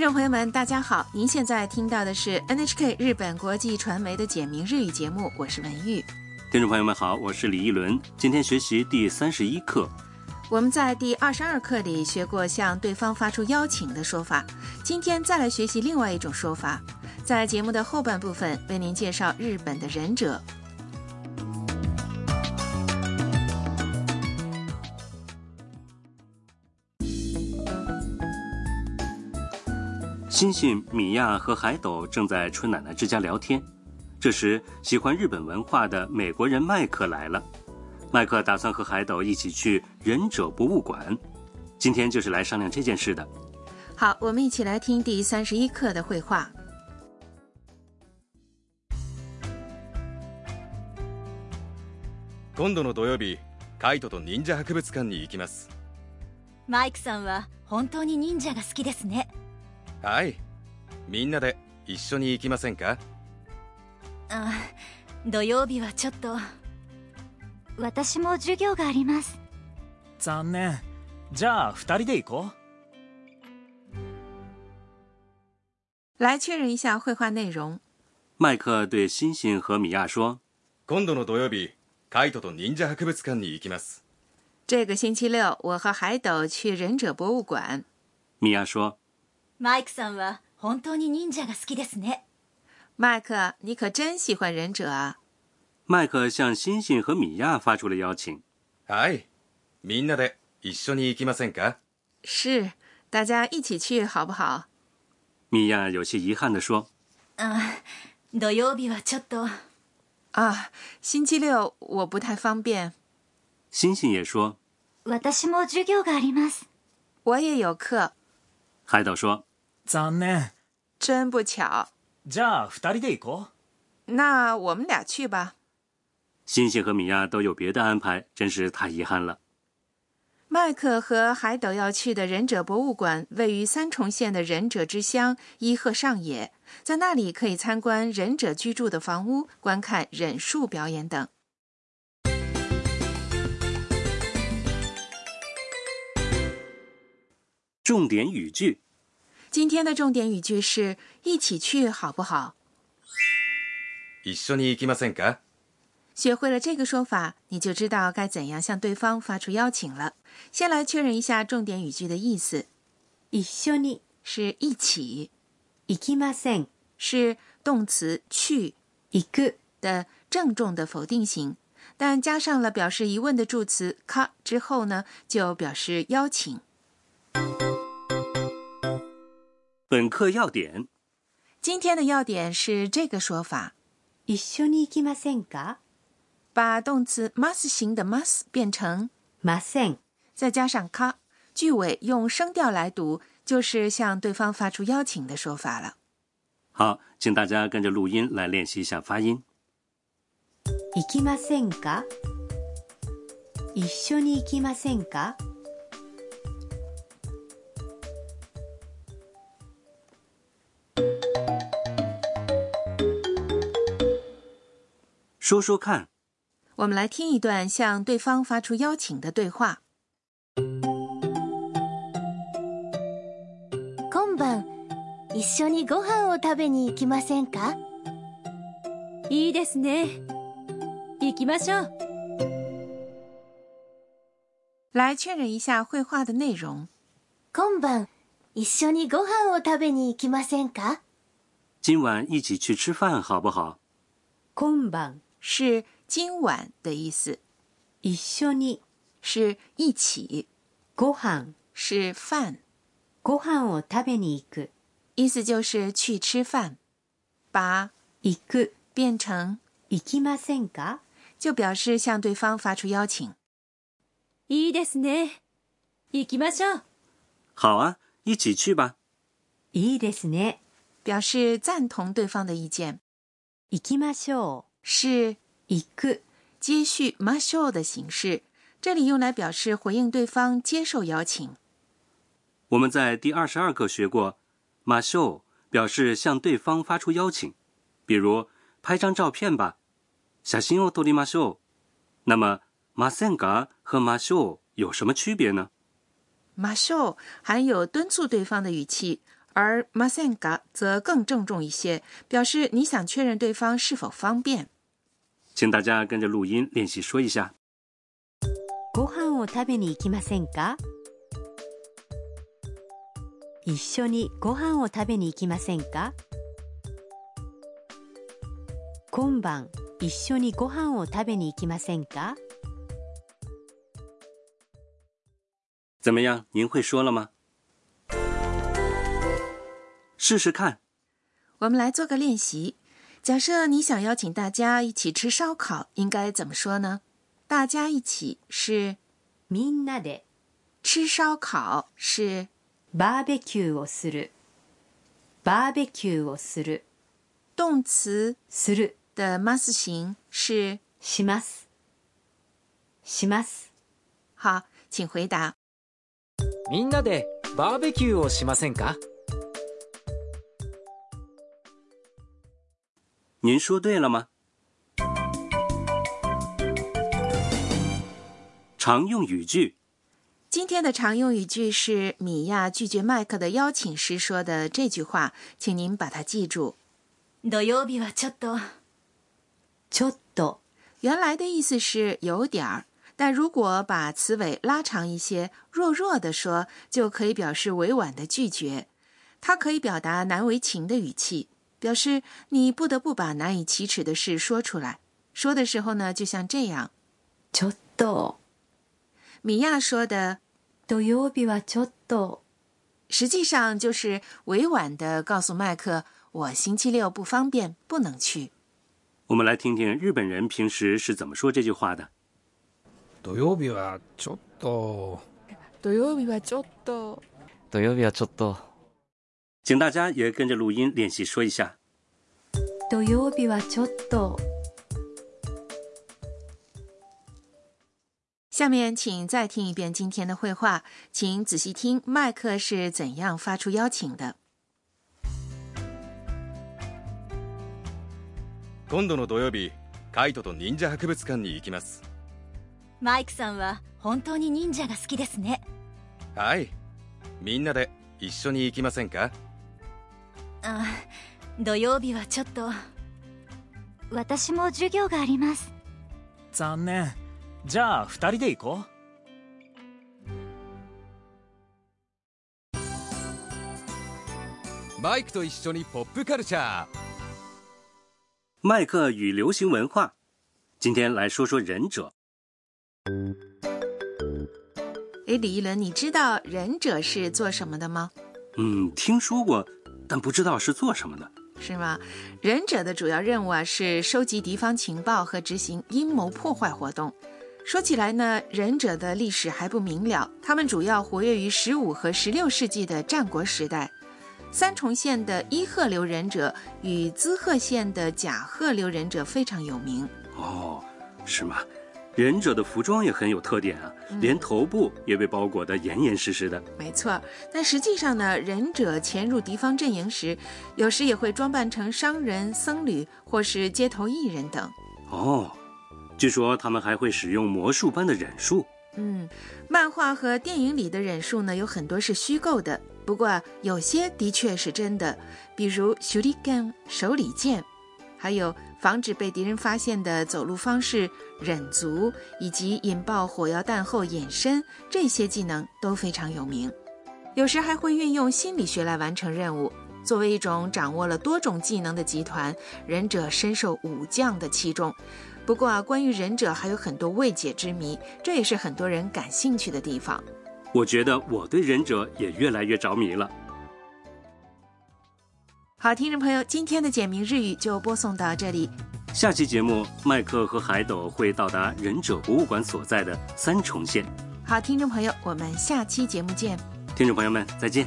听众朋友们，大家好！您现在听到的是 NHK 日本国际传媒的简明日语节目，我是文玉。听众朋友们好，我是李一伦。今天学习第三十一课。我们在第二十二课里学过向对方发出邀请的说法，今天再来学习另外一种说法。在节目的后半部分，为您介绍日本的忍者。星星、米娅和海斗正在春奶奶之家聊天，这时喜欢日本文化的美国人麦克来了。麦克打算和海斗一起去忍者博物馆，今天就是来商量这件事的。好，我们一起来听第三十一课的绘画。今度の土曜日、海斗と忍者博物館に行きます。マイクさんは本当に忍者が好きですね。はいみんなで一緒に行きませんかあ土曜日はちょっと私も授業があります残念じゃあ2人で行こう来确认一下绘画内容。麦克对星星和米娅说：“今度の土曜日、カイトと忍者博物館に行きます。”这个星期六，我和海斗去忍者博物馆。米娅说：“イ克さんは本当に忍者が好きですね。迈克，你可真喜欢忍者啊！迈克向星星和米娅发出了邀请。はい、みんなで一緒に行きませんか？是，大家一起去好不好？米娅有些遗憾地说。あ、土曜日はちょっと。啊，星期六我不太方便。星星也说。私も授業があります。我也有课。海岛说。真不巧。じゃあ二人で行こう。那我们俩去吧。新星和米娅都有别的安排，真是太遗憾了。麦克和海斗要去的忍者博物馆位于三重县的忍者之乡伊贺上野，在那里可以参观忍者居住的房屋，观看忍术表演等。重点语句。今天的重点语句是“一起去好不好？”“一緒に行きませんか？”学会了这个说法，你就知道该怎样向对方发出邀请了。先来确认一下重点语句的意思。“一緒に”是“一起”，“行きません”是动词“去”“行く”的郑重的否定型，但加上了表示疑问的助词“か”之后呢，就表示邀请。本课要点：今天的要点是这个说法，一緒にいきませんか？把动词 must 型的 must 变成ません，再加上か，句尾用声调来读，就是向对方发出邀请的说法了。好，请大家跟着录音来练习一下发音。いきませんか？一緒にいきませんか？说说看，我们来听一段向对方发出邀请的对话。今晩一緒にご飯を食べに行きませんか？いいですね。行きましょう。来确认一下绘画的内容。今晩一緒にご飯を食べに行きませんか？今晚一起去吃饭好不好？今晩。是今晚的意思。一緒に是一起。ご飯是饭。ご飯を食べに行く，意思就是去吃饭。把行く变成行きませんか，就表示向对方发出邀请。いいですね。行きましょう。好啊，一起去吧。いいですね。表示赞同对方的意见。行きましょう。是一个接续 m 马秀的形式，这里用来表示回应对方接受邀请。我们在第二十二课学过，m 马秀表示向对方发出邀请，比如拍张照片吧，小心哦，多丽马秀。那么马森嘎和马秀有什么区别呢？马秀含有敦促对方的语气。而 masenga 则更郑重一些，表示你想确认对方是否方便。请大家跟着录音练习说一下。ご飯を食べに行きませんか？一緒にご飯を食べに行きませんか？今晩一緒にご飯を食べに行きませんか？怎么样？您会说了吗？试试看，我们来做个练习。假设你想邀请大家一起吃烧烤，应该怎么说呢？大家一起是みんなで，吃烧烤是 barbecue をする。barbecue をする，动词する的 m a s 形是します。します。好，请回答。みんなでをしませんか？您说对了吗？常用语句。今天的常用语句是米娅拒绝麦克的邀请时说的这句话，请您把它记住。土曜日はちょっと、ちょっと。原来的意思是有点儿，但如果把词尾拉长一些，弱弱地说，就可以表示委婉的拒绝。它可以表达难为情的语气。表示你不得不把难以启齿的事说出来。说的时候呢，就像这样，ちょっと。米亚说的，土曜日はちょっと，实际上就是委婉的告诉麦克，我星期六不方便，不能去。我们来听听日本人平时是怎么说这句话的。土曜日はちょっと。土曜日はちょっと。土曜日はちょっと。请大家也跟着录音练习说一下。土曜日はちょっと。下面请再听一遍今天的会话，请仔细听麦克是怎样发出邀请的。今度の土曜日、カイトと忍者博物館に行きます。マイクさんは本当に忍者が好きですね。はい、みんなで一緒に行きませんか？あ土曜日はちょっと私も授業があります残念じゃあ2人で行こうマイクと一緒にポップカルチャー。麦克与流行文化，今天来说说忍者。哎，李一伦，你知道忍者是做什么的吗？嗯，听说过，但不知道是做什么的，是吗？忍者的主要任务啊，是收集敌方情报和执行阴谋破坏活动。说起来呢，忍者的历史还不明了，他们主要活跃于十五和十六世纪的战国时代。三重县的伊贺流忍者与滋贺县的甲贺流忍者非常有名。哦，是吗？忍者的服装也很有特点啊，连头部也被包裹得严严实实的。没错，但实际上呢，忍者潜入敌方阵营时，有时也会装扮成商人、僧侣或是街头艺人等。哦，据说他们还会使用魔术般的忍术。嗯，漫画和电影里的忍术呢，有很多是虚构的，不过有些的确是真的，比如手里剑。手里剑。还有防止被敌人发现的走路方式、忍足，以及引爆火药弹后隐身，这些技能都非常有名。有时还会运用心理学来完成任务。作为一种掌握了多种技能的集团，忍者深受武将的器重。不过啊，关于忍者还有很多未解之谜，这也是很多人感兴趣的地方。我觉得我对忍者也越来越着迷了。好，听众朋友，今天的简明日语就播送到这里。下期节目，麦克和海斗会到达忍者博物馆所在的三重县。好，听众朋友，我们下期节目见。听众朋友们，再见。